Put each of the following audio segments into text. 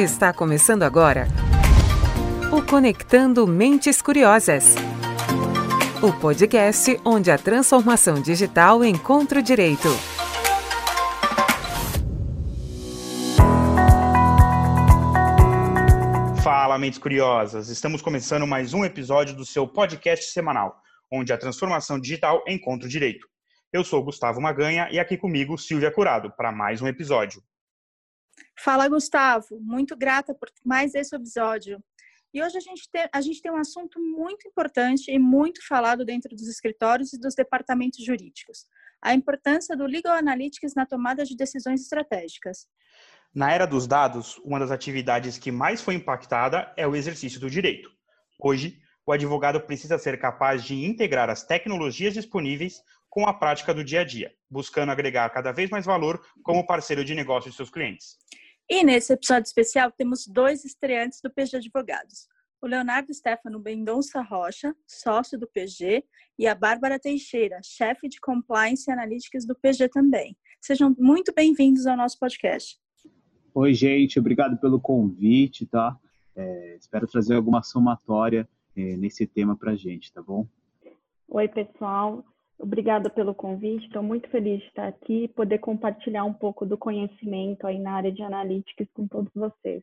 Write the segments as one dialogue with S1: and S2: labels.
S1: Está começando agora o Conectando Mentes Curiosas. O podcast onde a transformação digital encontra o direito.
S2: Fala, mentes curiosas! Estamos começando mais um episódio do seu podcast semanal, onde a transformação digital encontra o direito. Eu sou Gustavo Maganha e aqui comigo Silvia Curado para mais um episódio.
S3: Fala, Gustavo. Muito grata por mais esse episódio. E hoje a gente, tem, a gente tem um assunto muito importante e muito falado dentro dos escritórios e dos departamentos jurídicos: a importância do Legal Analytics na tomada de decisões estratégicas.
S2: Na era dos dados, uma das atividades que mais foi impactada é o exercício do direito. Hoje, o advogado precisa ser capaz de integrar as tecnologias disponíveis com a prática do dia a dia, buscando agregar cada vez mais valor como parceiro de negócio de seus clientes.
S3: E nesse episódio especial temos dois estreantes do PG Advogados. O Leonardo Stefano Mendonça Rocha, sócio do PG, e a Bárbara Teixeira, chefe de Compliance e Analytics do PG também. Sejam muito bem-vindos ao nosso podcast.
S4: Oi, gente, obrigado pelo convite, tá? É, espero trazer alguma somatória é, nesse tema para gente, tá bom?
S5: Oi, pessoal. Obrigada pelo convite. Estou muito feliz de estar aqui e poder compartilhar um pouco do conhecimento aí na área de analytics com todos vocês.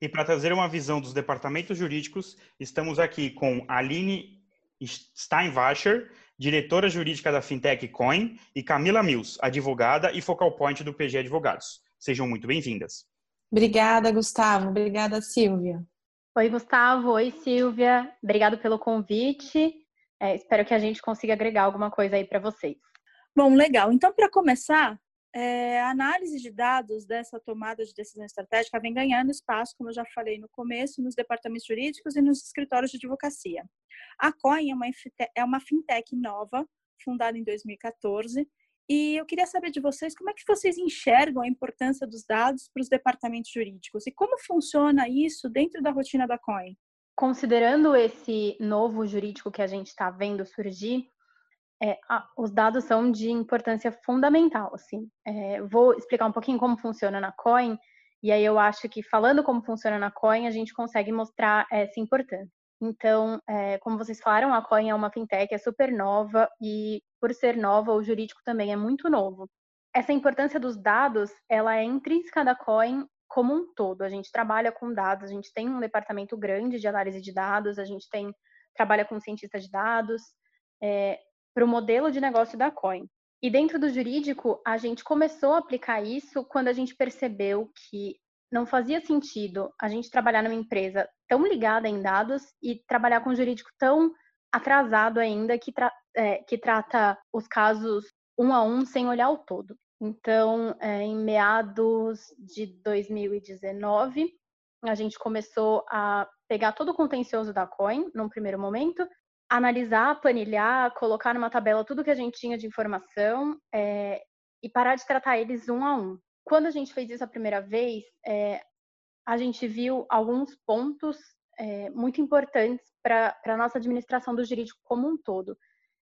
S2: E para trazer uma visão dos departamentos jurídicos, estamos aqui com Aline Steinwacher, diretora jurídica da Fintech Coin, e Camila Mills, advogada e focal point do PG Advogados. Sejam muito bem-vindas.
S6: Obrigada, Gustavo. Obrigada, Silvia.
S7: Oi, Gustavo. Oi, Silvia. Obrigado pelo convite. É, espero que a gente consiga agregar alguma coisa aí para vocês.
S3: Bom, legal. Então, para começar, é, a análise de dados dessa tomada de decisão estratégica vem ganhando espaço, como eu já falei no começo, nos departamentos jurídicos e nos escritórios de advocacia. A Coin é uma, é uma fintech nova, fundada em 2014, e eu queria saber de vocês como é que vocês enxergam a importância dos dados para os departamentos jurídicos e como funciona isso dentro da rotina da Coin
S7: considerando esse novo jurídico que a gente está vendo surgir, é, os dados são de importância fundamental. Assim. É, vou explicar um pouquinho como funciona na Coin, e aí eu acho que falando como funciona na Coin, a gente consegue mostrar essa importância. Então, é, como vocês falaram, a Coin é uma fintech, é super nova, e por ser nova, o jurídico também é muito novo. Essa importância dos dados, ela é intrínseca da Coin como um todo. A gente trabalha com dados, a gente tem um departamento grande de análise de dados, a gente tem trabalha com cientista de dados é, para o modelo de negócio da Coin. E dentro do jurídico, a gente começou a aplicar isso quando a gente percebeu que não fazia sentido a gente trabalhar numa empresa tão ligada em dados e trabalhar com um jurídico tão atrasado ainda que, tra é, que trata os casos um a um sem olhar o todo. Então, é, em meados de 2019, a gente começou a pegar todo o contencioso da Coin, num primeiro momento, analisar, planilhar, colocar numa tabela tudo que a gente tinha de informação é, e parar de tratar eles um a um. Quando a gente fez isso a primeira vez, é, a gente viu alguns pontos é, muito importantes para a nossa administração do jurídico como um todo.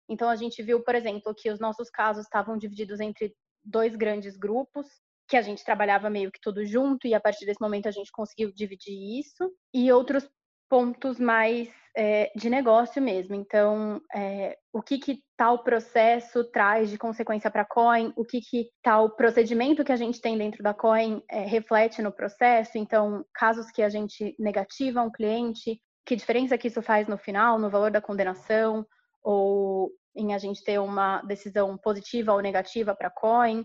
S7: Então, a gente viu, por exemplo, que os nossos casos estavam divididos entre dois grandes grupos, que a gente trabalhava meio que tudo junto, e a partir desse momento a gente conseguiu dividir isso, e outros pontos mais é, de negócio mesmo. Então, é, o que, que tal processo traz de consequência para a coin, o que, que tal procedimento que a gente tem dentro da coin é, reflete no processo. Então, casos que a gente negativa um cliente, que diferença que isso faz no final, no valor da condenação, ou em a gente ter uma decisão positiva ou negativa para coin,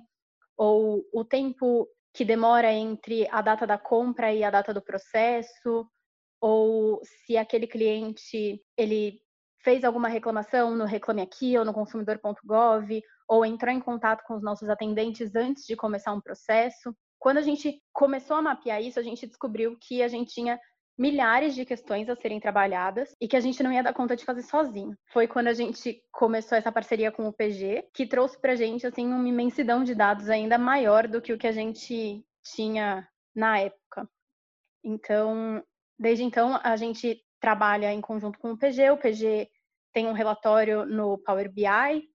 S7: ou o tempo que demora entre a data da compra e a data do processo, ou se aquele cliente ele fez alguma reclamação no Reclame Aqui ou no consumidor.gov, ou entrou em contato com os nossos atendentes antes de começar um processo. Quando a gente começou a mapear isso, a gente descobriu que a gente tinha milhares de questões a serem trabalhadas e que a gente não ia dar conta de fazer sozinho. Foi quando a gente começou essa parceria com o PG, que trouxe pra gente assim uma imensidão de dados ainda maior do que o que a gente tinha na época. Então, desde então a gente trabalha em conjunto com o PG, o PG tem um relatório no Power BI,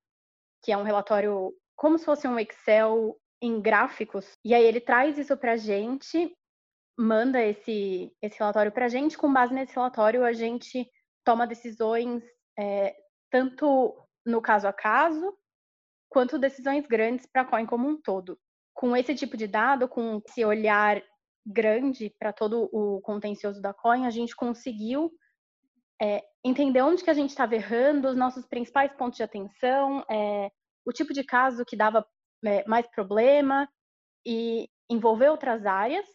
S7: que é um relatório como se fosse um Excel em gráficos, e aí ele traz isso para a gente manda esse, esse relatório para a gente. Com base nesse relatório, a gente toma decisões é, tanto no caso a caso, quanto decisões grandes para a coin como um todo. Com esse tipo de dado, com esse olhar grande para todo o contencioso da coin, a gente conseguiu é, entender onde que a gente estava errando, os nossos principais pontos de atenção, é, o tipo de caso que dava é, mais problema e envolver outras áreas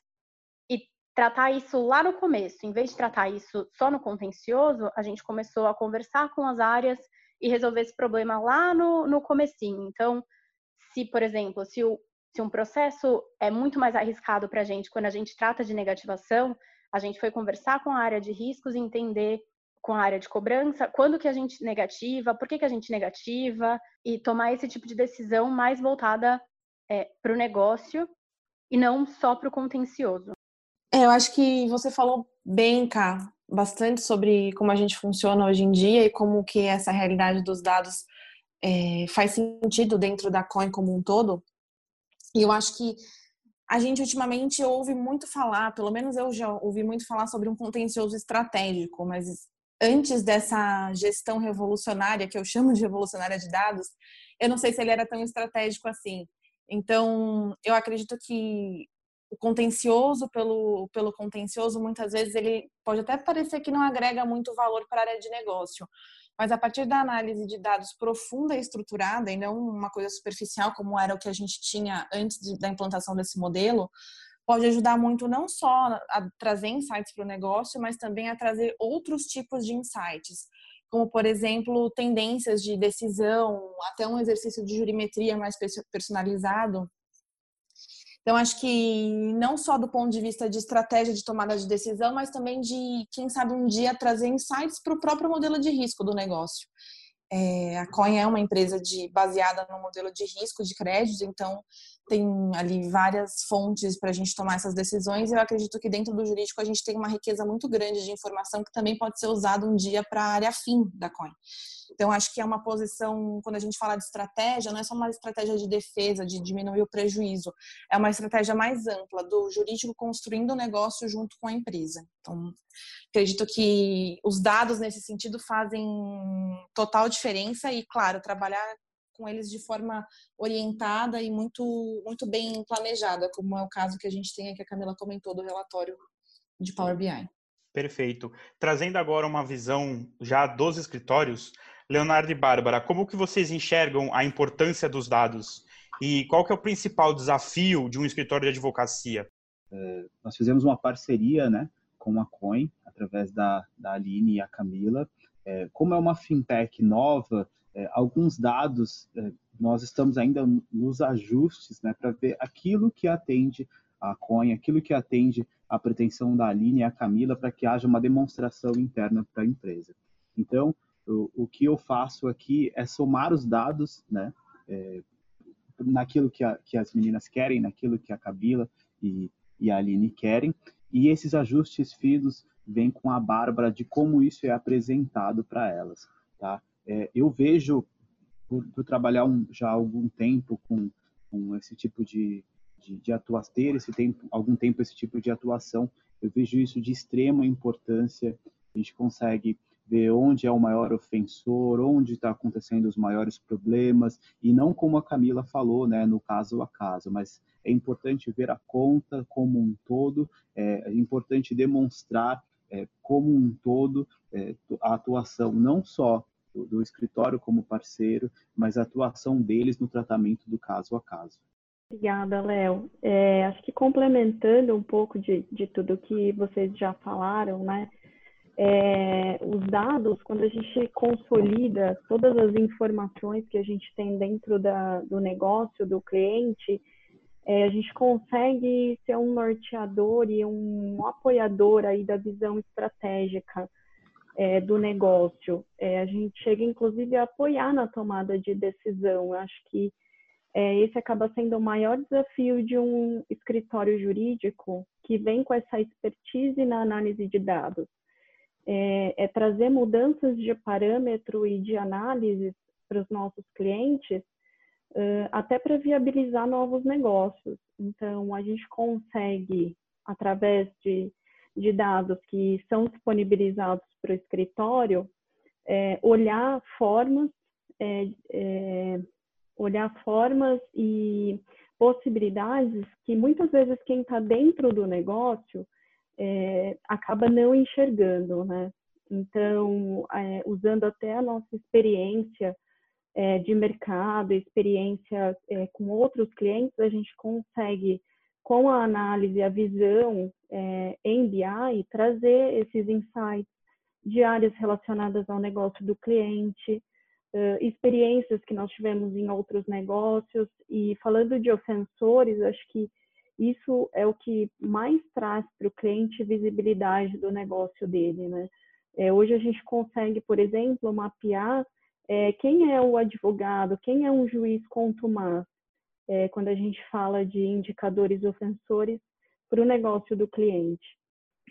S7: tratar isso lá no começo. Em vez de tratar isso só no contencioso, a gente começou a conversar com as áreas e resolver esse problema lá no, no comecinho. Então, se, por exemplo, se, o, se um processo é muito mais arriscado para a gente quando a gente trata de negativação, a gente foi conversar com a área de riscos e entender com a área de cobrança, quando que a gente negativa, por que, que a gente negativa, e tomar esse tipo de decisão mais voltada é, para o negócio e não só para o contencioso.
S6: É, eu acho que você falou bem, Cá, bastante sobre como a gente funciona hoje em dia e como que essa realidade dos dados é, faz sentido dentro da coin como um todo. E eu acho que a gente ultimamente ouve muito falar, pelo menos eu já ouvi muito falar sobre um contencioso estratégico, mas antes dessa gestão revolucionária, que eu chamo de revolucionária de dados, eu não sei se ele era tão estratégico assim. Então, eu acredito que o contencioso pelo, pelo contencioso, muitas vezes ele pode até parecer que não agrega muito valor para a área de negócio, mas a partir da análise de dados profunda e estruturada, e não uma coisa superficial como era o que a gente tinha antes de, da implantação desse modelo, pode ajudar muito não só a trazer insights para o negócio, mas também a trazer outros tipos de insights, como, por exemplo, tendências de decisão, até um exercício de jurimetria mais personalizado. Então, acho que não só do ponto de vista de estratégia de tomada de decisão, mas também de, quem sabe, um dia trazer insights para o próprio modelo de risco do negócio. É, a Coin é uma empresa de, baseada no modelo de risco de crédito, então tem ali várias fontes para a gente tomar essas decisões. Eu acredito que dentro do jurídico a gente tem uma riqueza muito grande de informação que também pode ser usada um dia para a área fim da coin. Então, acho que é uma posição, quando a gente fala de estratégia, não é só uma estratégia de defesa, de diminuir o prejuízo, é uma estratégia mais ampla do jurídico construindo o negócio junto com a empresa. Então, acredito que os dados nesse sentido fazem total diferença e, claro, trabalhar com eles de forma orientada e muito, muito bem planejada, como é o caso que a gente tem aqui, a Camila comentou do relatório de Power BI.
S2: Perfeito. Trazendo agora uma visão já dos escritórios, Leonardo e Bárbara, como que vocês enxergam a importância dos dados e qual que é o principal desafio de um escritório de advocacia?
S4: É, nós fizemos uma parceria, né, com a Coin através da, da Aline e a Camila. É, como é uma fintech nova, é, alguns dados é, nós estamos ainda nos ajustes né, para ver aquilo que atende a Coin, aquilo que atende a pretensão da Aline e a Camila para que haja uma demonstração interna para a empresa. Então, o, o, que eu faço aqui é somar os dados, né, é, naquilo que, a, que, as meninas querem, naquilo que a Camila e, e a Aline querem, e esses ajustes finos vêm com a Bárbara de como isso é apresentado para elas, tá? É, eu vejo, por, por trabalhar um, já há algum tempo com, com esse tipo de, de, de atuação, ter esse tempo, algum tempo esse tipo de atuação, eu vejo isso de extrema importância. A gente consegue ver onde é o maior ofensor, onde está acontecendo os maiores problemas, e não como a Camila falou, né, no caso a caso, mas é importante ver a conta como um todo, é, é importante demonstrar é, como um todo é, a atuação não só do, escritório como parceiro, mas a atuação deles no tratamento do caso a caso.
S5: Obrigada, Léo. É, acho que complementando um pouco de, de tudo que vocês já falaram, né? É, os dados, quando a gente consolida todas as informações que a gente tem dentro da, do negócio do cliente, é, a gente consegue ser um norteador e um apoiador aí da visão estratégica é, do negócio. É, a gente chega, inclusive, a apoiar na tomada de decisão. Eu acho que é, esse acaba sendo o maior desafio de um escritório jurídico que vem com essa expertise na análise de dados. É, é trazer mudanças de parâmetro e de análise para os nossos clientes, uh, até para viabilizar novos negócios. Então, a gente consegue através de, de dados que são disponibilizados para o escritório, é, olhar formas, é, é, olhar formas e possibilidades que muitas vezes quem está dentro do negócio é, acaba não enxergando, né? Então, é, usando até a nossa experiência é, de mercado, experiência com outros clientes, a gente consegue, com a análise, a visão é, em BI, trazer esses insights de áreas relacionadas ao negócio do cliente, uh, experiências que nós tivemos em outros negócios. E falando de ofensores, acho que isso é o que mais traz para o cliente visibilidade do negócio dele, né? É, hoje a gente consegue, por exemplo, mapear é, quem é o advogado, quem é um juiz contumaz, é, quando a gente fala de indicadores ofensores para o negócio do cliente.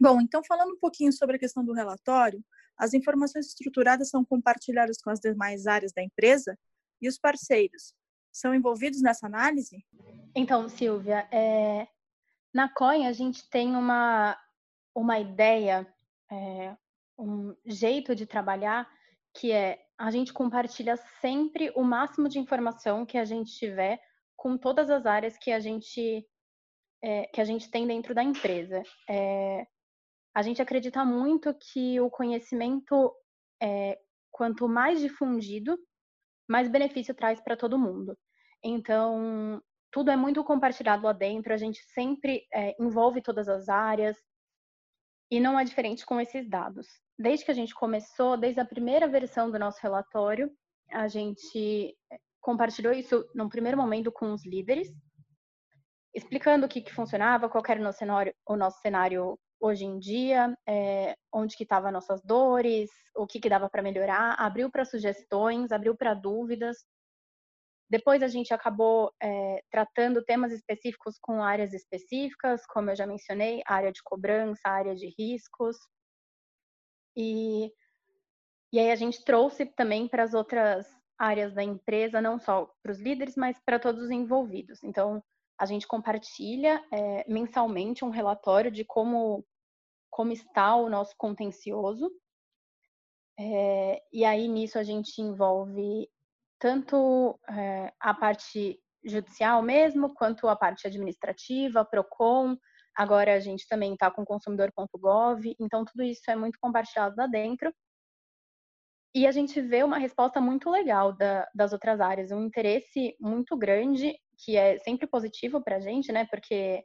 S3: Bom, então falando um pouquinho sobre a questão do relatório, as informações estruturadas são compartilhadas com as demais áreas da empresa e os parceiros são envolvidos nessa análise?
S7: Então, Silvia, é... na COIN a gente tem uma, uma ideia, é... um jeito de trabalhar que é a gente compartilha sempre o máximo de informação que a gente tiver com todas as áreas que a gente é, que a gente tem dentro da empresa. É, a gente acredita muito que o conhecimento, é, quanto mais difundido, mais benefício traz para todo mundo. Então, tudo é muito compartilhado lá dentro, a gente sempre é, envolve todas as áreas, e não é diferente com esses dados. Desde que a gente começou, desde a primeira versão do nosso relatório, a gente compartilhou isso num primeiro momento com os líderes, explicando o que, que funcionava, qual era o nosso cenário, o nosso cenário hoje em dia, é, onde que estavam nossas dores, o que, que dava para melhorar, abriu para sugestões, abriu para dúvidas. Depois a gente acabou é, tratando temas específicos com áreas específicas, como eu já mencionei, área de cobrança, área de riscos. E, e aí a gente trouxe também para as outras áreas da empresa, não só para os líderes, mas para todos os envolvidos. Então, a gente compartilha é, mensalmente um relatório de como como está o nosso contencioso. É, e aí nisso a gente envolve tanto é, a parte judicial mesmo, quanto a parte administrativa, PROCON. Agora a gente também está com consumidor.gov, então tudo isso é muito compartilhado lá dentro. E a gente vê uma resposta muito legal da, das outras áreas, um interesse muito grande, que é sempre positivo para a gente, né? Porque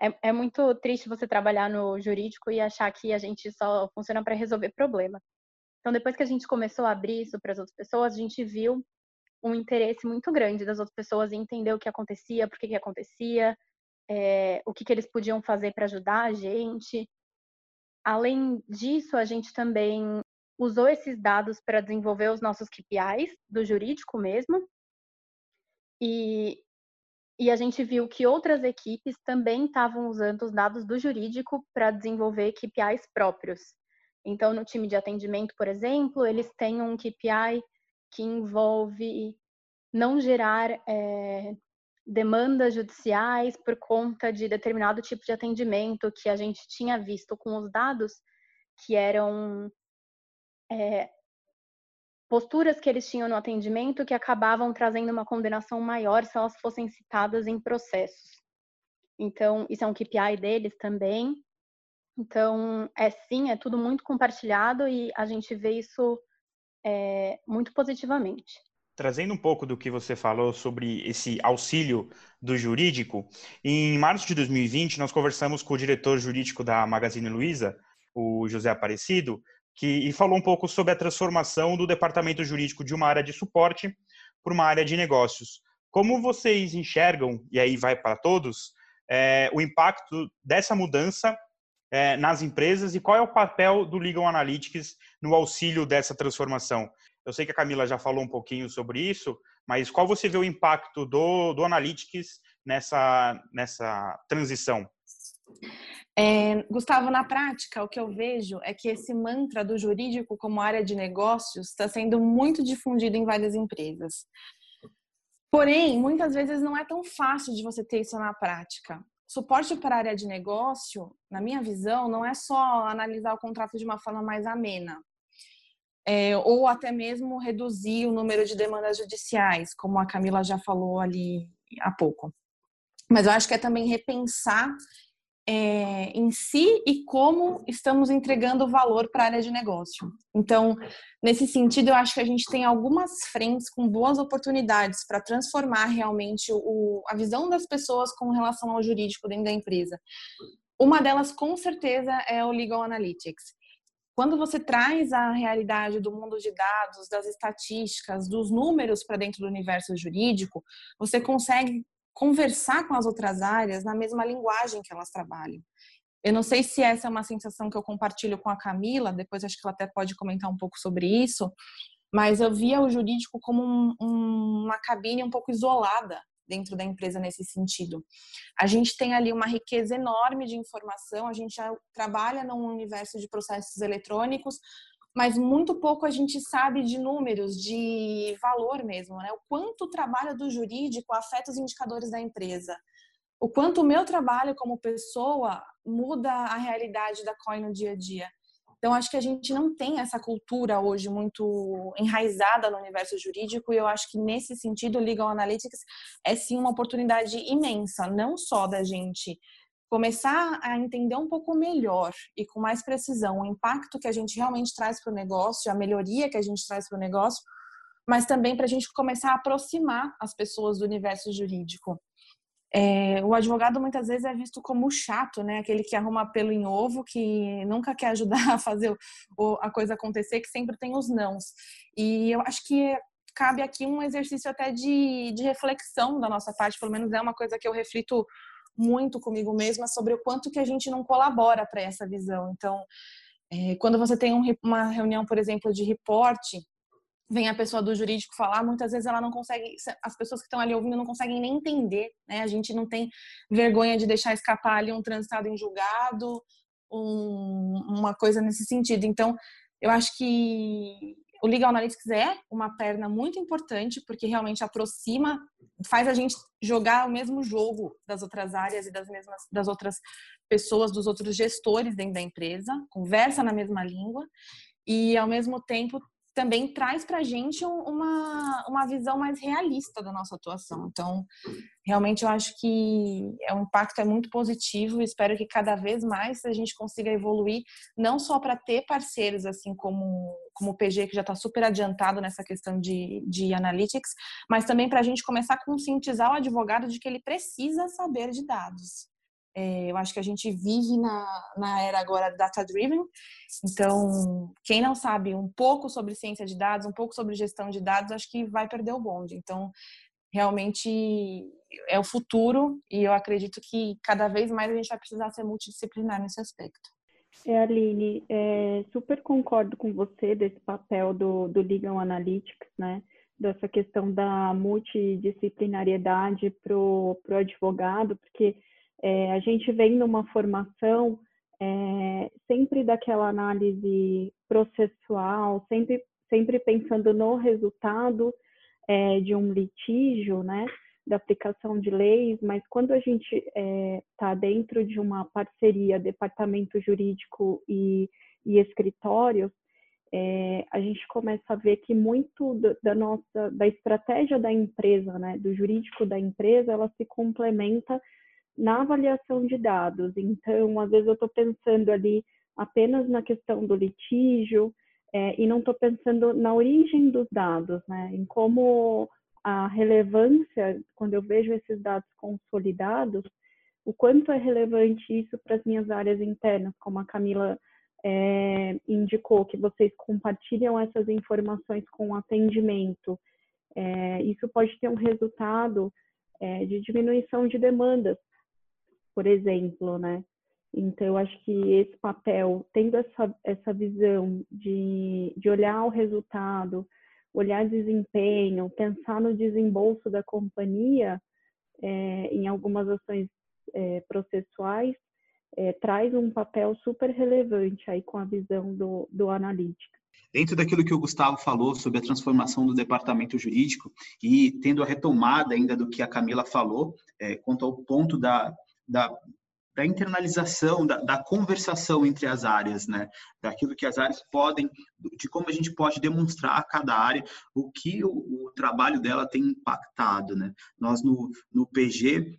S7: é, é muito triste você trabalhar no jurídico e achar que a gente só funciona para resolver problema. Então, depois que a gente começou a abrir isso para as outras pessoas, a gente viu um interesse muito grande das outras pessoas em entender o que acontecia, por que, que acontecia, é, o que, que eles podiam fazer para ajudar a gente. Além disso, a gente também usou esses dados para desenvolver os nossos KPIs do jurídico mesmo. E e a gente viu que outras equipes também estavam usando os dados do jurídico para desenvolver KPIs próprios. Então, no time de atendimento, por exemplo, eles têm um KPI que envolve não gerar é, demandas judiciais por conta de determinado tipo de atendimento que a gente tinha visto com os dados, que eram é, posturas que eles tinham no atendimento que acabavam trazendo uma condenação maior se elas fossem citadas em processos. Então, isso é um KPI deles também. Então, é sim, é tudo muito compartilhado e a gente vê isso é, muito positivamente.
S2: Trazendo um pouco do que você falou sobre esse auxílio do jurídico, em março de 2020 nós conversamos com o diretor jurídico da Magazine Luiza, o José Aparecido, que, e falou um pouco sobre a transformação do departamento jurídico de uma área de suporte para uma área de negócios. Como vocês enxergam, e aí vai para todos, é, o impacto dessa mudança é, nas empresas e qual é o papel do Legal Analytics no auxílio dessa transformação? Eu sei que a Camila já falou um pouquinho sobre isso, mas qual você vê o impacto do, do Analytics nessa, nessa transição?
S6: É, Gustavo, na prática, o que eu vejo é que esse mantra do jurídico como área de negócios está sendo muito difundido em várias empresas. Porém, muitas vezes não é tão fácil de você ter isso na prática. suporte para a área de negócio, na minha visão, não é só analisar o contrato de uma forma mais amena, é, ou até mesmo reduzir o número de demandas judiciais, como a Camila já falou ali há pouco. Mas eu acho que é também repensar é, em si e como estamos entregando valor para a área de negócio. Então, nesse sentido, eu acho que a gente tem algumas frentes com boas oportunidades para transformar realmente o, a visão das pessoas com relação ao jurídico dentro da empresa. Uma delas, com certeza, é o Legal Analytics. Quando você traz a realidade do mundo de dados, das estatísticas, dos números para dentro do universo jurídico, você consegue conversar com as outras áreas na mesma linguagem que elas trabalham. Eu não sei se essa é uma sensação que eu compartilho com a Camila, depois acho que ela até pode comentar um pouco sobre isso, mas eu via o jurídico como um, um, uma cabine um pouco isolada dentro da empresa nesse sentido. A gente tem ali uma riqueza enorme de informação, a gente já trabalha num universo de processos eletrônicos, mas muito pouco a gente sabe de números, de valor mesmo, né? O quanto o trabalho do jurídico afeta os indicadores da empresa. O quanto o meu trabalho como pessoa muda a realidade da COI no dia a dia. Então, acho que a gente não tem essa cultura hoje muito enraizada no universo jurídico, e eu acho que nesse sentido, o Legal Analytics é sim uma oportunidade imensa, não só da gente começar a entender um pouco melhor e com mais precisão o impacto que a gente realmente traz para o negócio, a melhoria que a gente traz para o negócio, mas também para a gente começar a aproximar as pessoas do universo jurídico. É, o advogado muitas vezes é visto como chato, né? Aquele que arruma pelo em ovo, que nunca quer ajudar a fazer o, a coisa acontecer, que sempre tem os nãos. E eu acho que cabe aqui um exercício até de, de reflexão da nossa parte, pelo menos é uma coisa que eu reflito muito comigo mesma sobre o quanto que a gente não colabora para essa visão. Então, é, quando você tem um, uma reunião, por exemplo, de reporte, vem a pessoa do jurídico falar, muitas vezes ela não consegue, as pessoas que estão ali ouvindo não conseguem nem entender, né? A gente não tem vergonha de deixar escapar ali um transitado em julgado, um, uma coisa nesse sentido. Então, eu acho que o Legal Analytics é uma perna muito importante, porque realmente aproxima, faz a gente jogar o mesmo jogo das outras áreas e das mesmas das outras pessoas, dos outros gestores dentro da empresa, conversa na mesma língua e ao mesmo tempo também traz para a gente uma, uma visão mais realista da nossa atuação. Então, realmente eu acho que é um impacto é muito positivo espero que cada vez mais a gente consiga evoluir, não só para ter parceiros, assim como, como o PG, que já está super adiantado nessa questão de, de analytics, mas também para a gente começar a conscientizar o advogado de que ele precisa saber de dados. É, eu acho que a gente vive na, na era agora data-driven, então quem não sabe um pouco sobre ciência de dados, um pouco sobre gestão de dados, acho que vai perder o bonde. Então, realmente é o futuro e eu acredito que cada vez mais a gente vai precisar ser multidisciplinar nesse aspecto.
S5: É, Aline, é, super concordo com você desse papel do, do Legal Analytics, né? Dessa questão da multidisciplinariedade para o advogado, porque é, a gente vem numa formação é, sempre daquela análise processual, sempre, sempre pensando no resultado é, de um litígio, né, da aplicação de leis, mas quando a gente está é, dentro de uma parceria, departamento jurídico e, e escritórios, é, a gente começa a ver que muito da nossa da estratégia da empresa, né, do jurídico da empresa, ela se complementa na avaliação de dados. Então, às vezes eu estou pensando ali apenas na questão do litígio é, e não estou pensando na origem dos dados, né? Em como a relevância, quando eu vejo esses dados consolidados, o quanto é relevante isso para as minhas áreas internas, como a Camila é, indicou, que vocês compartilham essas informações com o atendimento. É, isso pode ter um resultado é, de diminuição de demandas por exemplo, né? Então, eu acho que esse papel, tendo essa, essa visão de, de olhar o resultado, olhar desempenho, pensar no desembolso da companhia é, em algumas ações é, processuais, é, traz um papel super relevante aí com a visão do, do analítico.
S4: Dentro daquilo que o Gustavo falou sobre a transformação do departamento jurídico e tendo a retomada ainda do que a Camila falou, é, quanto ao ponto da, da, da internalização, da, da, conversação entre as áreas, né? Daquilo que as áreas podem, de como a gente pode demonstrar a cada área o que o, o trabalho dela tem impactado, né? Nós no, no PG,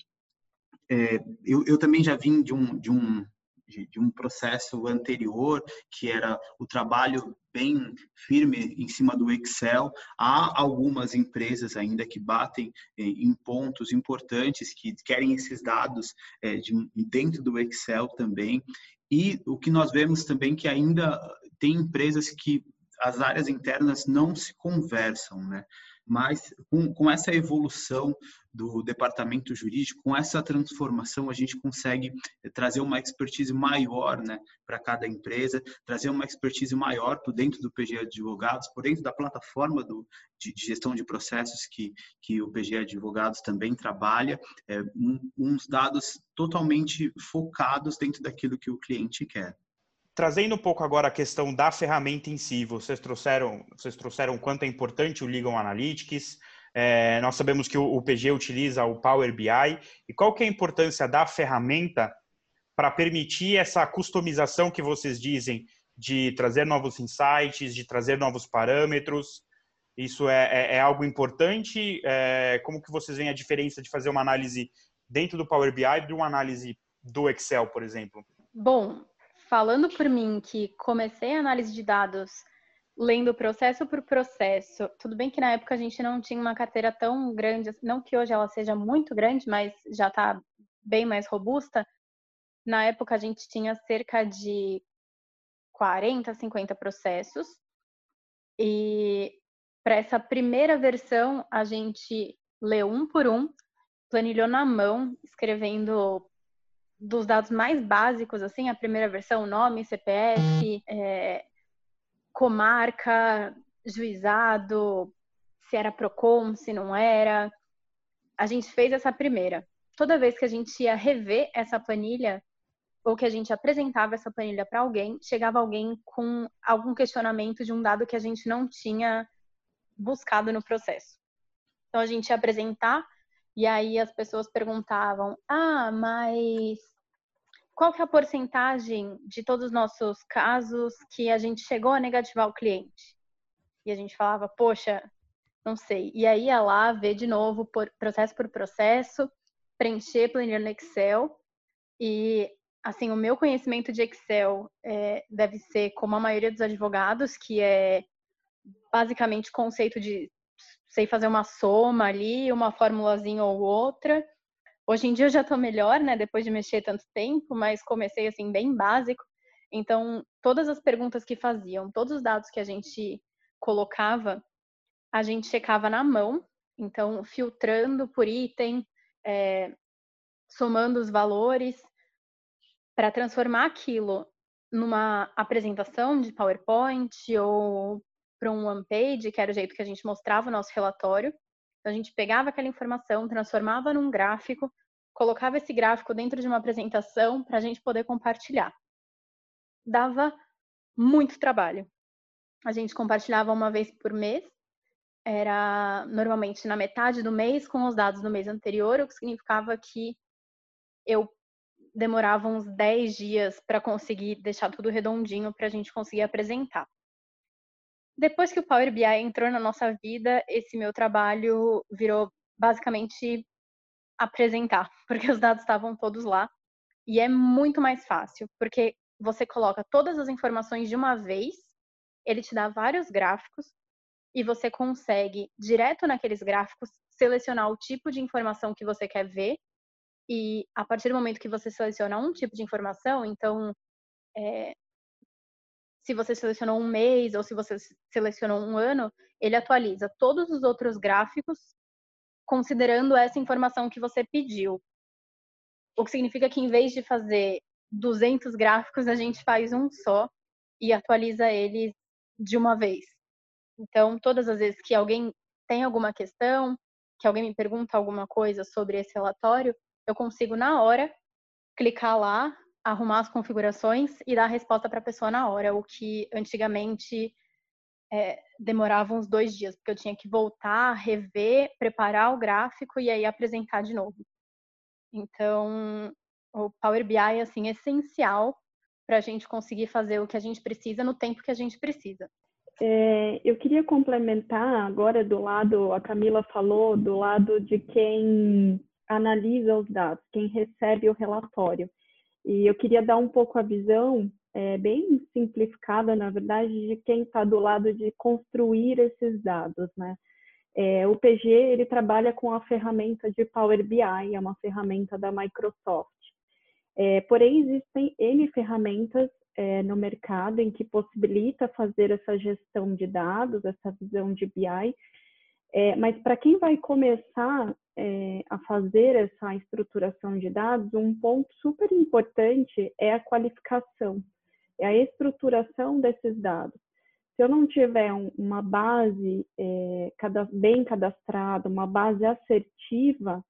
S4: é, eu, eu também já vim de um, de um de, de, um processo anterior, que era o trabalho bem firme em cima do Excel. Há algumas empresas ainda que batem eh, em pontos importantes, que querem esses dados eh, de, dentro do Excel também. E o que nós vemos também que ainda tem empresas que as áreas internas não se conversam, né? mas com, com essa evolução do departamento jurídico, com essa transformação, a gente consegue trazer uma expertise maior né, para cada empresa, trazer uma expertise maior por dentro do PG Advogados, por dentro da plataforma do, de, de gestão de processos que, que o PG Advogados também trabalha, é, um, uns dados totalmente focados dentro daquilo que o cliente quer.
S2: Trazendo um pouco agora a questão da ferramenta em si, vocês trouxeram, vocês trouxeram quanto é importante o Legal Analytics. É, nós sabemos que o, PG utiliza o Power BI. E qual que é a importância da ferramenta para permitir essa customização que vocês dizem de trazer novos insights, de trazer novos parâmetros? Isso é, é, é algo importante? É, como que vocês veem a diferença de fazer uma análise dentro do Power BI de uma análise do Excel, por exemplo?
S7: Bom, falando por mim, que comecei a análise de dados lendo processo por processo, tudo bem que na época a gente não tinha uma carteira tão grande, não que hoje ela seja muito grande, mas já está bem mais robusta. Na época a gente tinha cerca de 40, 50 processos. E para essa primeira versão, a gente leu um por um, planilhou na mão, escrevendo dos dados mais básicos, assim, a primeira versão, nome, CPF, é, comarca, juizado, se era PROCON, se não era. A gente fez essa primeira. Toda vez que a gente ia rever essa planilha, ou que a gente apresentava essa planilha para alguém, chegava alguém com algum questionamento de um dado que a gente não tinha buscado no processo. Então a gente ia apresentar e aí as pessoas perguntavam: "Ah, mas qual que é a porcentagem de todos os nossos casos que a gente chegou a negativar o cliente? E a gente falava, poxa, não sei. E aí ia lá ver de novo, por, processo por processo, preencher planilha no Excel. E, assim, o meu conhecimento de Excel é, deve ser como a maioria dos advogados, que é basicamente conceito de sei fazer uma soma ali, uma formulazinha ou outra, Hoje em dia eu já estou melhor, né, depois de mexer tanto tempo, mas comecei assim bem básico. Então, todas as perguntas que faziam, todos os dados que a gente colocava, a gente checava na mão, então filtrando por item, é, somando os valores, para transformar aquilo numa apresentação de PowerPoint ou para um one page, que era o jeito que a gente mostrava o nosso relatório. Então, a gente pegava aquela informação, transformava num gráfico colocava esse gráfico dentro de uma apresentação para a gente poder compartilhar. Dava muito trabalho. A gente compartilhava uma vez por mês, era normalmente na metade do mês com os dados do mês anterior, o que significava que eu demorava uns 10 dias para conseguir deixar tudo redondinho para a gente conseguir apresentar. Depois que o Power BI entrou na nossa vida, esse meu trabalho virou basicamente apresentar, porque os dados estavam todos lá. E é muito mais fácil, porque você coloca todas as informações de uma vez, ele te dá vários gráficos e você consegue, direto naqueles gráficos, selecionar o tipo de informação que você quer ver. E a partir do momento que você seleciona um tipo de informação, então, é, se você selecionou um mês ou se você selecionou um ano, ele atualiza todos os outros gráficos considerando essa informação que você pediu. O que significa que em vez de fazer 200 gráficos, a gente faz um só e atualiza ele de uma vez. Então, todas as vezes que alguém tem alguma questão, que alguém me pergunta alguma coisa sobre esse relatório, eu consigo na hora clicar lá, arrumar as configurações e dar a resposta para a pessoa na hora, o que antigamente é, demorava uns dois dias, porque eu tinha que voltar, rever, preparar o gráfico e aí apresentar de novo. Então, o Power BI é assim essencial para a gente conseguir fazer o que a gente precisa no tempo que a gente precisa.
S5: É, eu queria complementar agora do lado, a Camila falou, do lado de quem analisa os dados, quem recebe o relatório. E eu queria dar um pouco a visão, é, bem simplificada, na verdade, de quem está do lado de construir esses dados, né? É, o PG ele trabalha com a ferramenta de Power BI, é uma ferramenta da Microsoft. É, porém, existem N ferramentas é, no mercado em que possibilita fazer essa gestão de dados, essa visão de BI. É, mas para quem vai começar é, a fazer essa estruturação de dados, um ponto super importante é a qualificação, é a estruturação desses dados. Se eu não tiver um, uma base é, cada, bem cadastrada, uma base assertiva,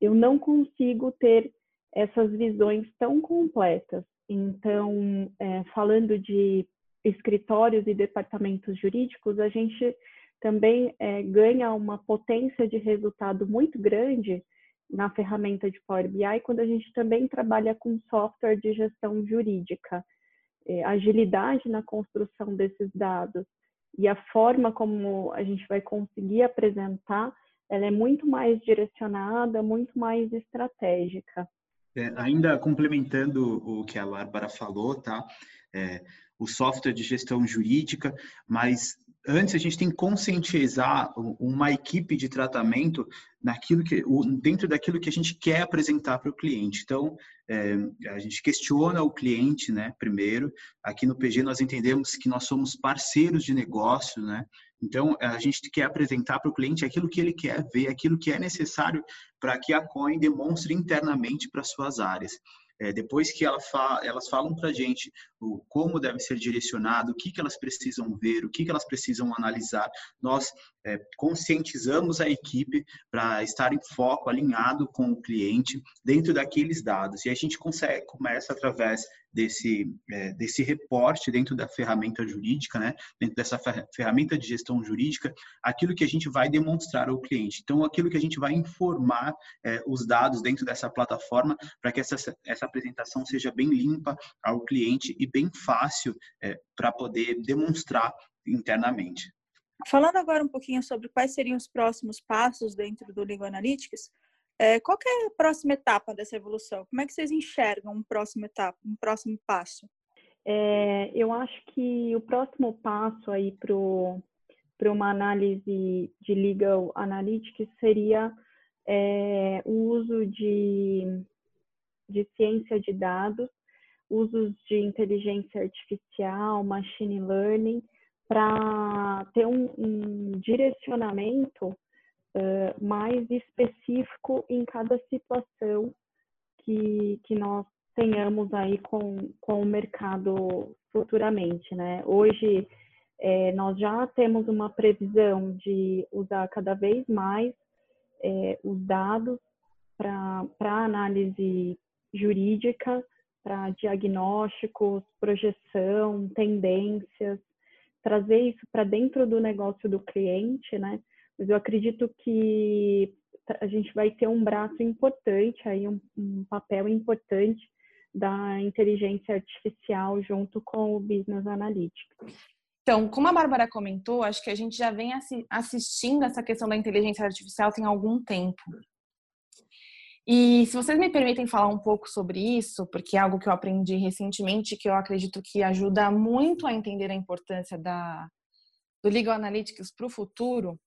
S5: eu não consigo ter essas visões tão completas. Então, é, falando de escritórios e departamentos jurídicos, a gente também é, ganha uma potência de resultado muito grande na ferramenta de Power BI quando a gente também trabalha com software de gestão jurídica. É, agilidade na construção desses dados e a forma como a gente vai conseguir apresentar, ela é muito mais direcionada, muito mais estratégica.
S4: É, ainda complementando o que a Bárbara falou, tá? É, o software de gestão jurídica, mas antes a gente tem que conscientizar uma equipe de tratamento naquilo que, dentro daquilo que a gente quer apresentar para o cliente. Então, é, a gente questiona o cliente, né, primeiro. Aqui no PG nós entendemos que nós somos parceiros de negócio, né? Então, a gente quer apresentar para o cliente aquilo que ele quer ver, aquilo que é necessário para que a Coin demonstre internamente para suas áreas. É, depois que ela fa elas falam para a gente o, como deve ser direcionado, o que, que elas precisam ver, o que, que elas precisam analisar, nós é, conscientizamos a equipe para estar em foco, alinhado com o cliente dentro daqueles dados. E a gente consegue, começa através desse, é, desse reporte dentro da ferramenta jurídica, né? dentro dessa ferramenta de gestão jurídica, aquilo que a gente vai demonstrar ao cliente. Então, aquilo que a gente vai informar é, os dados dentro dessa plataforma para que essa, essa apresentação seja bem limpa ao cliente e bem fácil é, para poder demonstrar internamente.
S3: Falando agora um pouquinho sobre quais seriam os próximos passos dentro do Legal Analytics, é, qual é a próxima etapa dessa evolução? Como é que vocês enxergam um próximo etapa, um próximo passo?
S5: É, eu acho que o próximo passo aí para uma análise de legal analytics seria é, o uso de, de ciência de dados, usos de inteligência artificial, machine learning, para ter um, um direcionamento uh, mais específico em cada situação que, que nós tenhamos aí com, com o mercado futuramente, né? Hoje é, nós já temos uma previsão de usar cada vez mais é, os dados para análise jurídica, para diagnósticos, projeção, tendências, trazer isso para dentro do negócio do cliente, né? Mas eu acredito que a gente vai ter um braço importante aí, um, um papel importante da inteligência artificial junto com o business analytics.
S6: Então, como a Bárbara comentou, acho que a gente já vem assistindo essa questão da inteligência artificial tem algum tempo. E se vocês me permitem falar um pouco sobre isso, porque é algo que eu aprendi recentemente, que eu acredito que ajuda muito a entender a importância da, do Legal Analytics para o futuro,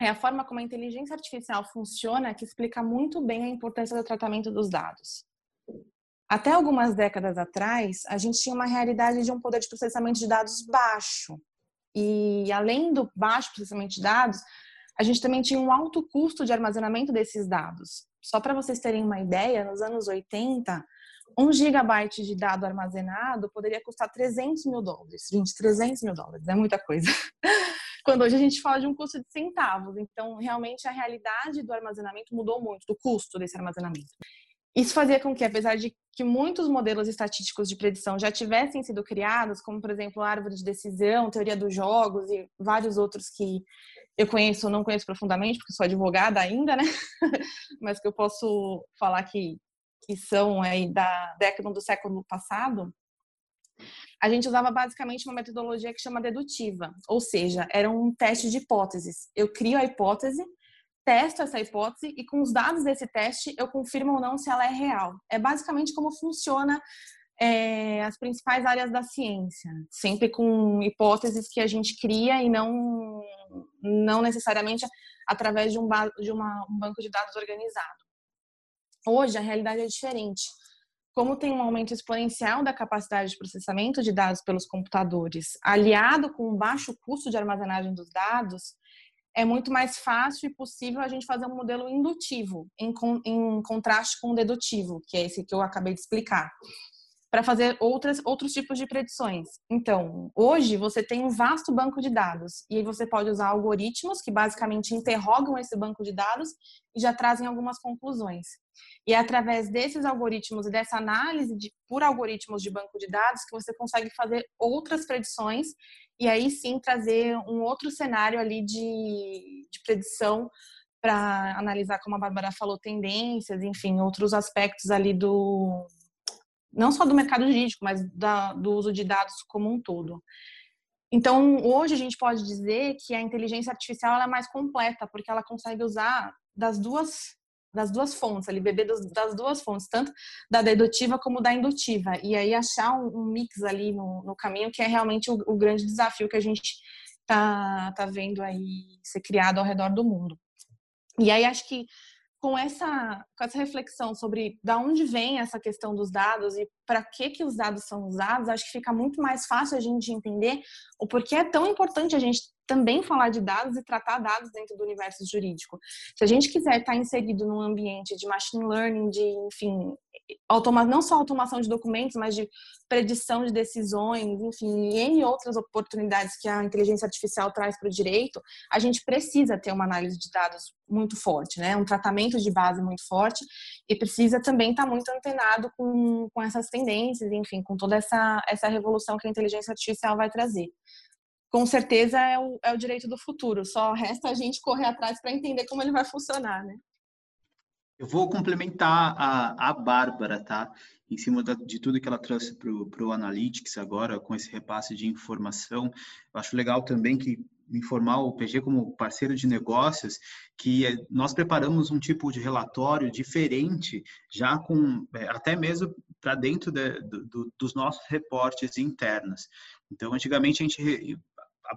S6: é a forma como a inteligência artificial funciona que explica muito bem a importância do tratamento dos dados. Até algumas décadas atrás, a gente tinha uma realidade de um poder de processamento de dados baixo. E além do baixo processamento de dados, a gente também tinha um alto custo de armazenamento desses dados. Só para vocês terem uma ideia, nos anos 80, um gigabyte de dado armazenado poderia custar 300 mil dólares. Gente, 300 mil dólares é muita coisa. quando hoje a gente fala de um custo de centavos. Então, realmente, a realidade do armazenamento mudou muito, do custo desse armazenamento. Isso fazia com que, apesar de que muitos modelos estatísticos de predição já tivessem sido criados, como, por exemplo, a árvore de decisão, teoria dos jogos e vários outros que eu conheço, não conheço profundamente, porque sou advogada ainda, né? Mas que eu posso falar que que são aí da década do século passado, a gente usava basicamente uma metodologia que chama dedutiva, ou seja, era um teste de hipóteses. Eu crio a hipótese, testo essa hipótese e com os dados desse teste eu confirmo ou não se ela é real. É basicamente como funciona é, as principais áreas da ciência, sempre com hipóteses que a gente cria e não, não necessariamente através de um, de uma, um banco de dados organizado. Hoje a realidade é diferente. Como tem um aumento exponencial da capacidade de processamento de dados pelos computadores, aliado com um baixo custo de armazenagem dos dados, é muito mais fácil e possível a gente fazer um modelo indutivo, em, em contraste com o dedutivo, que é esse que eu acabei de explicar para fazer outras, outros tipos de predições. Então, hoje você tem um vasto banco de dados e aí você pode usar algoritmos que basicamente interrogam esse banco de dados e já trazem algumas conclusões. E é através desses algoritmos e dessa análise de, por algoritmos de banco de dados que você consegue fazer outras predições e aí sim trazer um outro cenário ali de, de predição para analisar, como a Bárbara falou, tendências, enfim, outros aspectos ali do, não só do mercado jurídico, mas da, do uso de dados como um todo. Então, hoje a gente pode dizer que a inteligência artificial é mais completa, porque ela consegue usar das duas das duas fontes, ali, beber das, das duas fontes, tanto da dedutiva como da indutiva. E aí achar um, um mix ali no, no, caminho, que é realmente o, o, grande desafio que a gente tá, tá vendo aí ser criado ao redor do mundo. E aí acho que com essa, com essa reflexão sobre da onde vem essa questão dos dados e para que, que os dados são usados, acho que fica muito mais fácil a gente entender o porquê é tão importante a gente também falar de dados e tratar dados dentro do universo jurídico. Se a gente quiser estar inserido num ambiente de machine learning, de, enfim, automa não só automação de documentos, mas de predição de decisões, enfim, e em outras oportunidades que a inteligência artificial traz para o direito, a gente precisa ter uma análise de dados muito forte, né? Um tratamento de base muito forte e precisa também estar muito antenado com, com essas tendências, enfim, com toda essa, essa revolução que a inteligência artificial vai trazer com certeza é o, é o direito do futuro. Só resta a gente correr atrás para entender como ele vai funcionar, né?
S4: Eu vou complementar a, a Bárbara, tá? Em cima da, de tudo que ela trouxe para o Analytics agora, com esse repasse de informação. Eu acho legal também que informar o PG como parceiro de negócios, que é, nós preparamos um tipo de relatório diferente, já com é, até mesmo para dentro de, do, dos nossos reportes internos. Então, antigamente a gente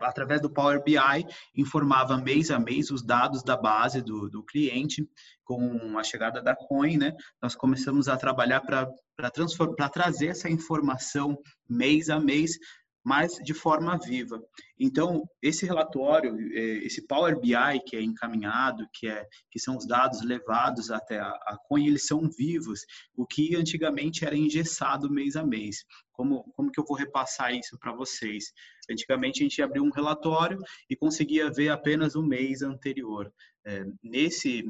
S4: através do Power BI, informava mês a mês os dados da base do, do cliente. Com a chegada da Coin, né, nós começamos a trabalhar para trazer essa informação mês a mês mas de forma viva. Então, esse relatório, é, esse Power BI que é encaminhado, que, é, que são os dados levados até a, a Coin, eles são vivos, o que antigamente era engessado mês a mês. Como, como que eu vou repassar isso para vocês? Antigamente a gente abriu um relatório e conseguia ver apenas o mês anterior. É, nesse,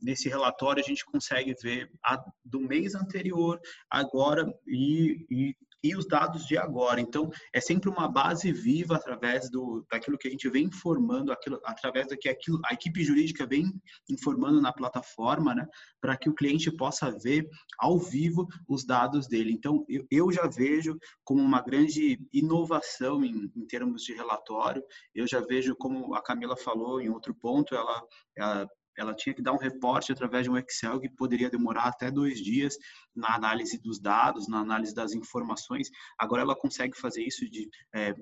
S4: nesse relatório a gente consegue ver a, do mês anterior, agora e, e e os dados de agora. Então, é sempre uma base viva através do, daquilo que a gente vem informando, aquilo, através do que aquilo, a equipe jurídica vem informando na plataforma, né, para que o cliente possa ver ao vivo os dados dele. Então, eu, eu já vejo como uma grande inovação em, em termos de relatório, eu já vejo, como a Camila falou em outro ponto, ela, ela ela tinha que dar um reporte através de um Excel que poderia demorar até dois dias na análise dos dados, na análise das informações. Agora ela consegue fazer isso de, é,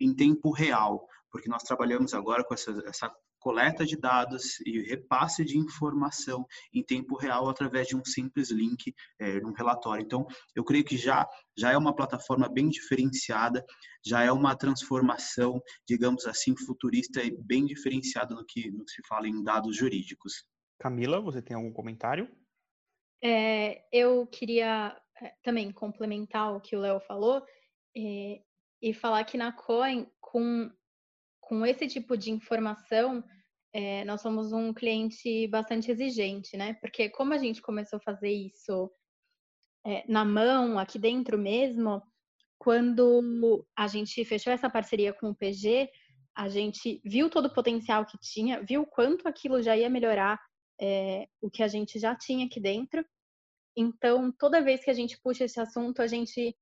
S4: em tempo real, porque nós trabalhamos agora com essa, essa coleta de dados e repasse de informação em tempo real através de um simples link, é, um relatório. Então, eu creio que já já é uma plataforma bem diferenciada, já é uma transformação, digamos assim, futurista e bem diferenciada no que, no que se fala em dados jurídicos.
S2: Camila, você tem algum comentário?
S7: É, eu queria é, também complementar o que o Léo falou é, e falar que na Coin, com com esse tipo de informação, é, nós somos um cliente bastante exigente, né? Porque como a gente começou a fazer isso é, na mão, aqui dentro mesmo, quando a gente fechou essa parceria com o PG, a gente viu todo o potencial que tinha, viu quanto aquilo já ia melhorar é, o que a gente já tinha aqui dentro. Então, toda vez que a gente puxa esse assunto, a gente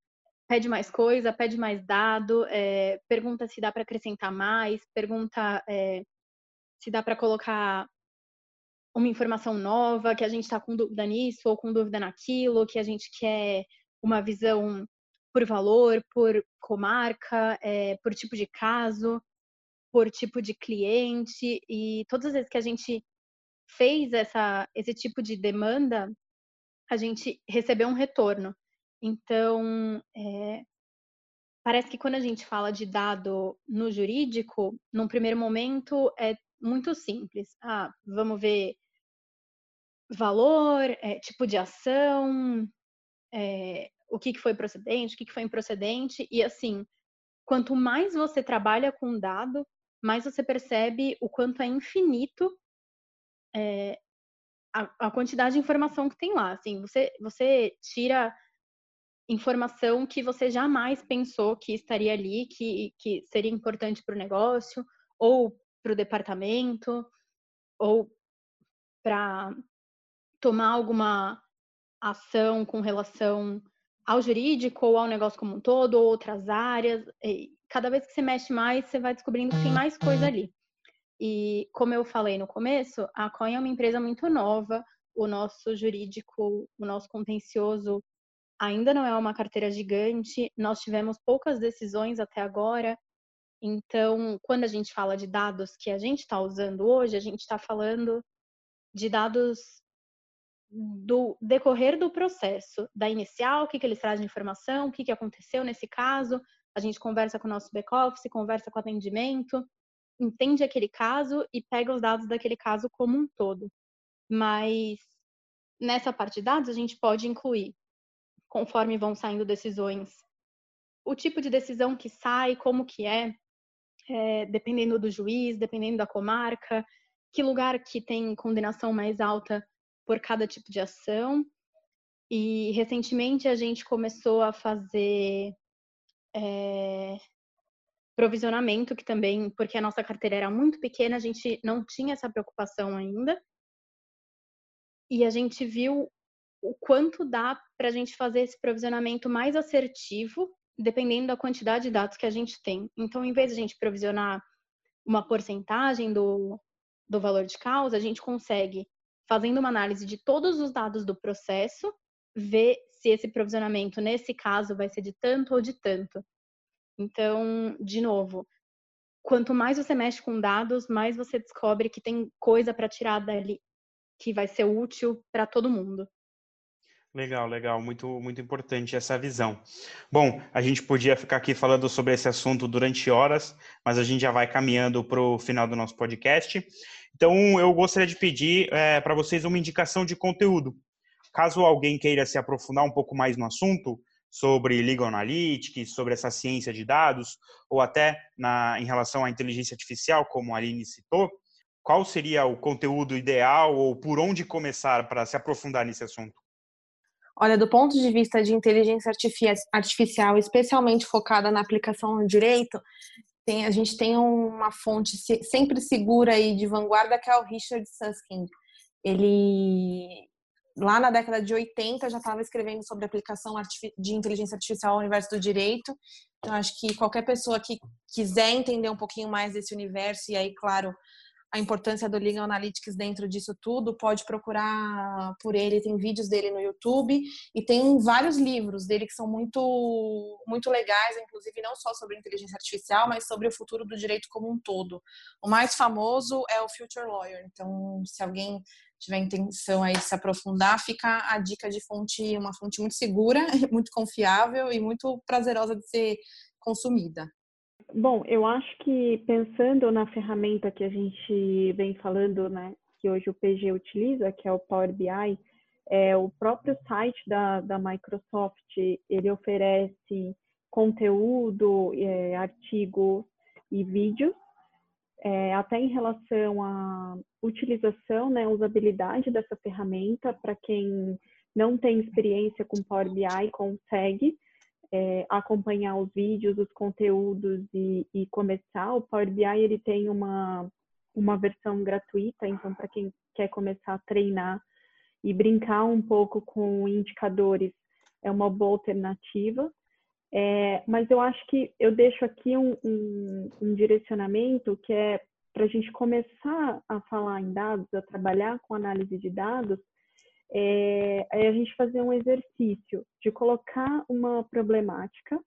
S7: pede mais coisa, pede mais dado, é, pergunta se dá para acrescentar mais, pergunta é, se dá para colocar uma informação nova, que a gente está com dúvida nisso ou com dúvida naquilo, que a gente quer uma visão por valor, por comarca, é, por tipo de caso, por tipo de cliente. E todas as vezes que a gente fez essa, esse tipo de demanda, a gente recebeu um retorno. Então, é, parece que quando a gente fala de dado no jurídico, num primeiro momento é muito simples. Ah, vamos ver valor, é, tipo de ação, é, o que, que foi procedente, o que, que foi improcedente, e assim, quanto mais você trabalha com dado, mais você percebe o quanto é infinito é, a, a, quantidade de informação que tem lá. Assim, você, você tira informação que você jamais pensou que estaria ali, que, que seria importante para o negócio, ou para o departamento, ou para tomar alguma ação com relação ao jurídico ou ao negócio como um todo, ou outras áreas. E cada vez que você mexe mais, você vai descobrindo que tem mais coisa ali. E como eu falei no começo, a Coin é uma empresa muito nova, o nosso jurídico, o nosso contencioso ainda não é uma carteira gigante, nós tivemos poucas decisões até agora. Então, quando a gente fala de dados que a gente está usando hoje, a gente está falando de dados do decorrer do processo, da inicial, o que, que eles trazem de informação, o que, que aconteceu nesse caso. A gente conversa com o nosso back-office, conversa com o atendimento, entende aquele caso e pega os dados daquele caso como um todo. Mas nessa parte de dados, a gente pode incluir, conforme vão saindo decisões, o tipo de decisão que sai, como que é, é dependendo do juiz, dependendo da comarca, que lugar que tem condenação mais alta por cada tipo de ação. E recentemente a gente começou a fazer é, provisionamento, que também, porque a nossa carteira era muito pequena, a gente não tinha essa preocupação ainda. E a gente viu o quanto dá para a gente fazer esse provisionamento mais assertivo, dependendo da quantidade de dados que a gente tem. Então, em vez de a gente provisionar uma porcentagem do, do valor de causa, a gente consegue fazendo uma análise de todos os dados do processo, ver se esse provisionamento, nesse caso, vai ser de tanto ou de tanto. Então, de novo, quanto mais você mexe com dados, mais você descobre que tem coisa para tirar dali que vai ser útil para todo mundo.
S2: Legal, legal, muito, muito importante essa visão. Bom, a gente podia ficar aqui falando sobre esse assunto durante horas, mas a gente já vai caminhando para o final do nosso podcast. Então, eu gostaria de pedir é, para vocês uma indicação de conteúdo. Caso alguém queira se aprofundar um pouco mais no assunto, sobre Legal Analytics, sobre essa ciência de dados, ou até na, em relação à inteligência artificial, como a Aline citou, qual seria o conteúdo ideal ou por onde começar para se aprofundar nesse assunto?
S6: Olha, do ponto de vista de inteligência artificial, especialmente focada na aplicação no direito, tem, a gente tem uma fonte sempre segura aí de vanguarda que é o Richard Susskind. Ele lá na década de 80 já estava escrevendo sobre aplicação de inteligência artificial ao universo do direito. Então acho que qualquer pessoa que quiser entender um pouquinho mais desse universo e aí claro a importância do Legal Analytics dentro disso tudo, pode procurar por ele, tem vídeos dele no YouTube e tem vários livros dele que são muito muito legais, inclusive não só sobre inteligência artificial, mas sobre o futuro do direito como um todo. O mais famoso é o Future Lawyer. Então, se alguém tiver intenção aí de se aprofundar, fica a dica de fonte, uma fonte muito segura, muito confiável e muito prazerosa de ser consumida.
S5: Bom, eu acho que pensando na ferramenta que a gente vem falando, né, que hoje o PG utiliza, que é o Power BI, é, o próprio site da, da Microsoft, ele oferece conteúdo, é, artigos e vídeos, é, até em relação à utilização, né, usabilidade dessa ferramenta, para quem não tem experiência com Power BI, consegue é, acompanhar os vídeos, os conteúdos e, e, começar. O Power BI ele tem uma, uma versão gratuita, então para quem quer começar a treinar e brincar um pouco com indicadores é uma boa alternativa. É, mas eu acho que eu deixo aqui um, um, um direcionamento que é para a gente começar a falar em dados, a trabalhar com análise de dados, é, a gente fazer um exercício de colocar uma problemática,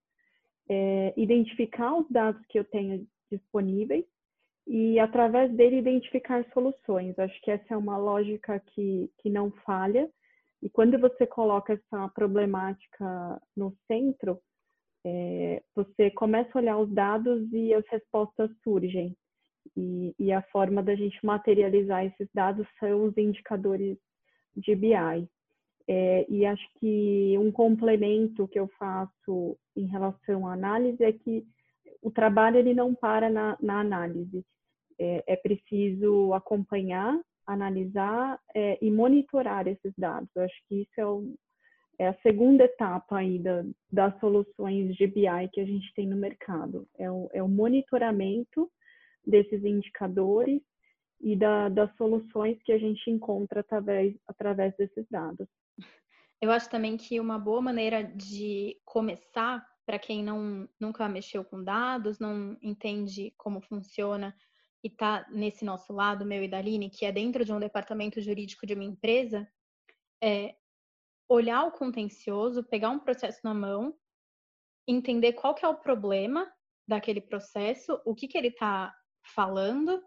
S5: é, identificar os dados que eu tenho disponíveis e, através dele, identificar soluções. Acho que essa é uma lógica que, que não falha. E quando você coloca essa problemática no centro, é, você começa a olhar os dados e as respostas surgem. E, e, a forma da gente materializar esses dados são os indicadores de BI. É, e acho que um complemento que eu faço em relação à análise é que o trabalho ele não para na, na análise. É, é, preciso acompanhar, analisar é, e monitorar esses dados. Eu acho que isso é, o, é a segunda etapa aí da, das soluções de BI que a gente tem no mercado. É o, é o monitoramento desses indicadores e da, das soluções que a gente encontra através, através desses dados.
S7: Eu acho também que uma boa maneira de começar, para quem não, nunca mexeu com dados, não entende como funciona e está nesse nosso lado, meu e da Aline, que é dentro de um departamento jurídico de uma empresa, é olhar o contencioso, pegar um processo na mão, entender qual que é o problema daquele processo, o que, que ele está falando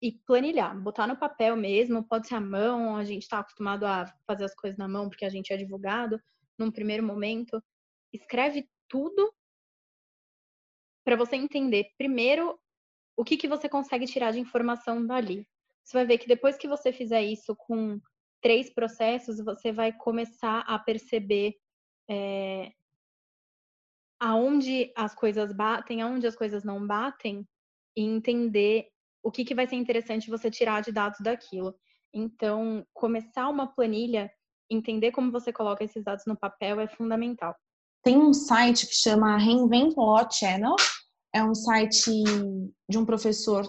S7: e planilhar, botar no papel mesmo, pode ser à mão, a gente está acostumado a fazer as coisas na mão porque a gente é advogado, num primeiro momento, escreve tudo para você entender primeiro o que, que você consegue tirar de informação dali. Você vai ver que depois que você fizer isso com três processos, você vai começar a perceber é, aonde as coisas batem, aonde as coisas não batem, e entender o que, que vai ser interessante você tirar de dados daquilo. Então, começar uma planilha, entender como você coloca esses dados no papel é fundamental.
S6: Tem um site que chama Reinvent Law Channel, é um site de um professor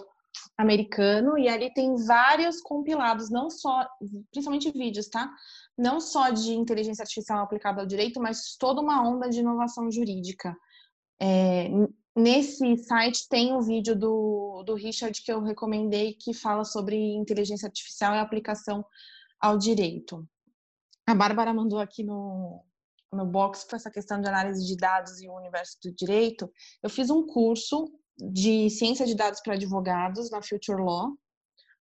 S6: americano e ali tem vários compilados, não só, principalmente vídeos, tá? Não só de inteligência artificial aplicada ao direito, mas toda uma onda de inovação jurídica. É, nesse site tem um vídeo do, do Richard que eu recomendei que fala sobre inteligência artificial e aplicação ao direito. A Bárbara mandou aqui no, no box para essa questão de análise de dados e o universo do direito. Eu fiz um curso de ciência de dados para advogados na Future Law.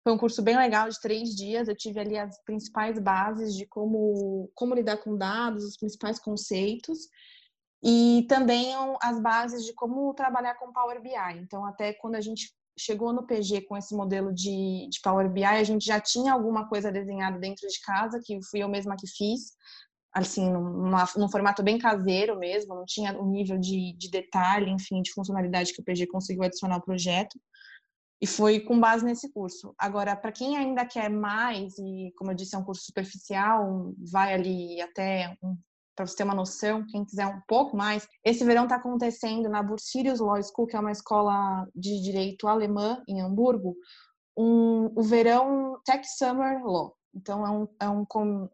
S6: Foi um curso bem legal de três dias. Eu tive ali as principais bases de como, como lidar com dados, os principais conceitos e também as bases de como trabalhar com Power BI. Então, até quando a gente chegou no PG com esse modelo de, de Power BI, a gente já tinha alguma coisa desenhada dentro de casa, que fui eu mesma que fiz, assim, numa, num formato bem caseiro mesmo, não tinha o nível de, de detalhe, enfim, de funcionalidade que o PG conseguiu adicionar ao projeto. E foi com base nesse curso. Agora, para quem ainda quer mais, e como eu disse, é um curso superficial, vai ali até um para você ter uma noção, quem quiser um pouco mais, esse verão está acontecendo na Bursirius Law School, que é uma escola de direito alemã em Hamburgo, um, o verão Tech Summer Law. Então, é um, é um como,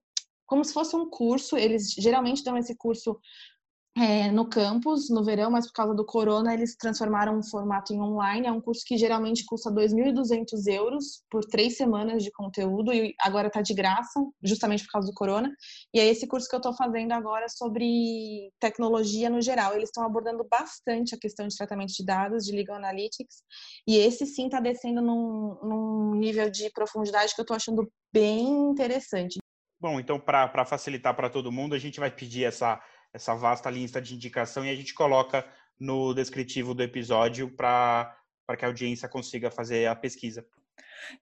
S6: como se fosse um curso, eles geralmente dão esse curso é, no campus no verão, mas por causa do corona eles transformaram o formato em online. É um curso que geralmente custa 2.200 euros por três semanas de conteúdo e agora está de graça, justamente por causa do corona. E é esse curso que eu estou fazendo agora sobre tecnologia no geral. Eles estão abordando bastante a questão de tratamento de dados, de legal analytics, e esse sim está descendo num, num nível de profundidade que eu estou achando bem interessante.
S2: Bom, então, para facilitar para todo mundo, a gente vai pedir essa essa vasta lista de indicação e a gente coloca no descritivo do episódio para que a audiência consiga fazer a pesquisa.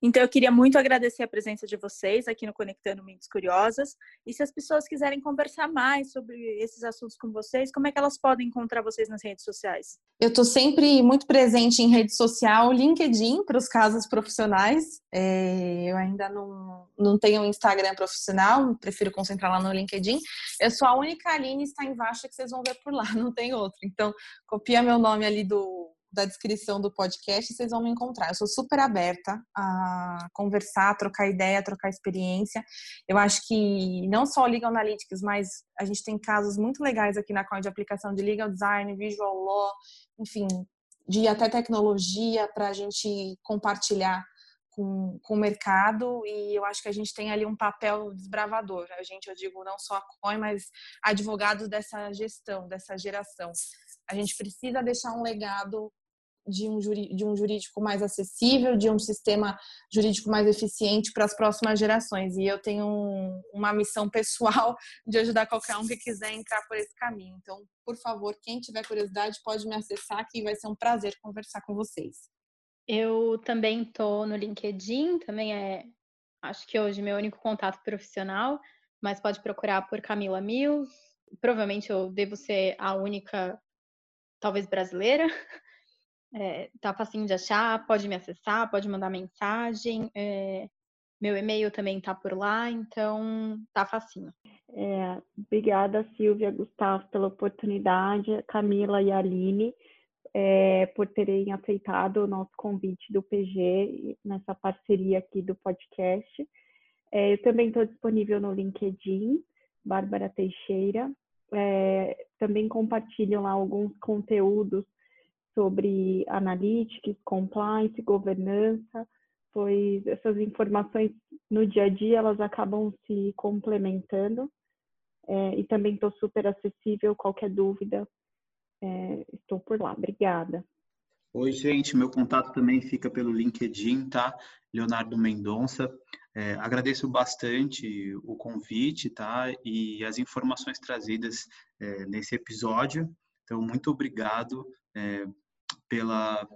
S3: Então, eu queria muito agradecer a presença de vocês aqui no Conectando Mentes Curiosas. E se as pessoas quiserem conversar mais sobre esses assuntos com vocês, como é que elas podem encontrar vocês nas redes sociais?
S6: Eu estou sempre muito presente em rede social, LinkedIn, para os casos profissionais. É, eu ainda não, não tenho um Instagram profissional, prefiro concentrar lá no LinkedIn. Eu sou a única Aline está embaixo que vocês vão ver por lá, não tem outro. Então, copia meu nome ali do da descrição do podcast, vocês vão me encontrar. Eu sou super aberta a conversar, trocar ideia, trocar experiência. Eu acho que não só Legal Analytics, mas a gente tem casos muito legais aqui na Coin de aplicação de Legal Design, Visual Law, enfim, de até tecnologia para a gente compartilhar com, com o mercado e eu acho que a gente tem ali um papel desbravador. A gente, eu digo, não só a COI, mas advogados dessa gestão, dessa geração. A gente precisa deixar um legado de um, de um jurídico mais acessível, de um sistema jurídico mais eficiente para as próximas gerações. E eu tenho um, uma missão pessoal de ajudar qualquer um que quiser entrar por esse caminho. Então, por favor, quem tiver curiosidade pode me acessar, que vai ser um prazer conversar com vocês.
S7: Eu também estou no LinkedIn, também é, acho que hoje meu único contato profissional, mas pode procurar por Camila Mills. Provavelmente eu devo ser a única, talvez brasileira. É, tá facinho de achar, pode me acessar, pode mandar mensagem. É, meu e-mail também tá por lá, então tá facinho.
S5: É, obrigada, Silvia, Gustavo, pela oportunidade, Camila e Aline é, por terem aceitado o nosso convite do PG nessa parceria aqui do podcast. É, eu também estou disponível no LinkedIn, Bárbara Teixeira. É, também compartilho lá alguns conteúdos sobre analytics, compliance, governança, pois essas informações no dia a dia elas acabam se complementando. É, e também estou super acessível, qualquer dúvida é, estou por lá. Obrigada.
S4: Oi, gente. Meu contato também fica pelo LinkedIn, tá? Leonardo Mendonça. É, agradeço bastante o convite, tá? E as informações trazidas é, nesse episódio. Então, muito obrigado é, pela,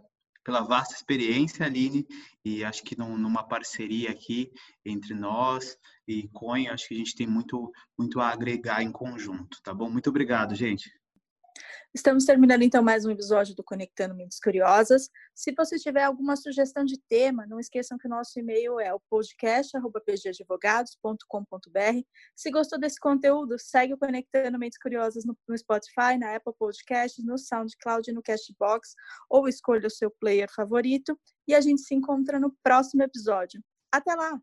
S4: pela vasta experiência, Aline, e acho que numa parceria aqui entre nós e Coin, acho que a gente tem muito, muito a agregar em conjunto, tá bom? Muito obrigado, gente.
S3: Estamos terminando então mais um episódio do Conectando Mentes Curiosas. Se você tiver alguma sugestão de tema, não esqueçam que o nosso e-mail é o podcast@pgadvogados.com.br. Se gostou desse conteúdo, segue o Conectando Mentes Curiosas no, Spotify, na Apple Podcasts, no SoundCloud, no Castbox ou escolha o seu player favorito e a gente se encontra no próximo episódio. Até lá.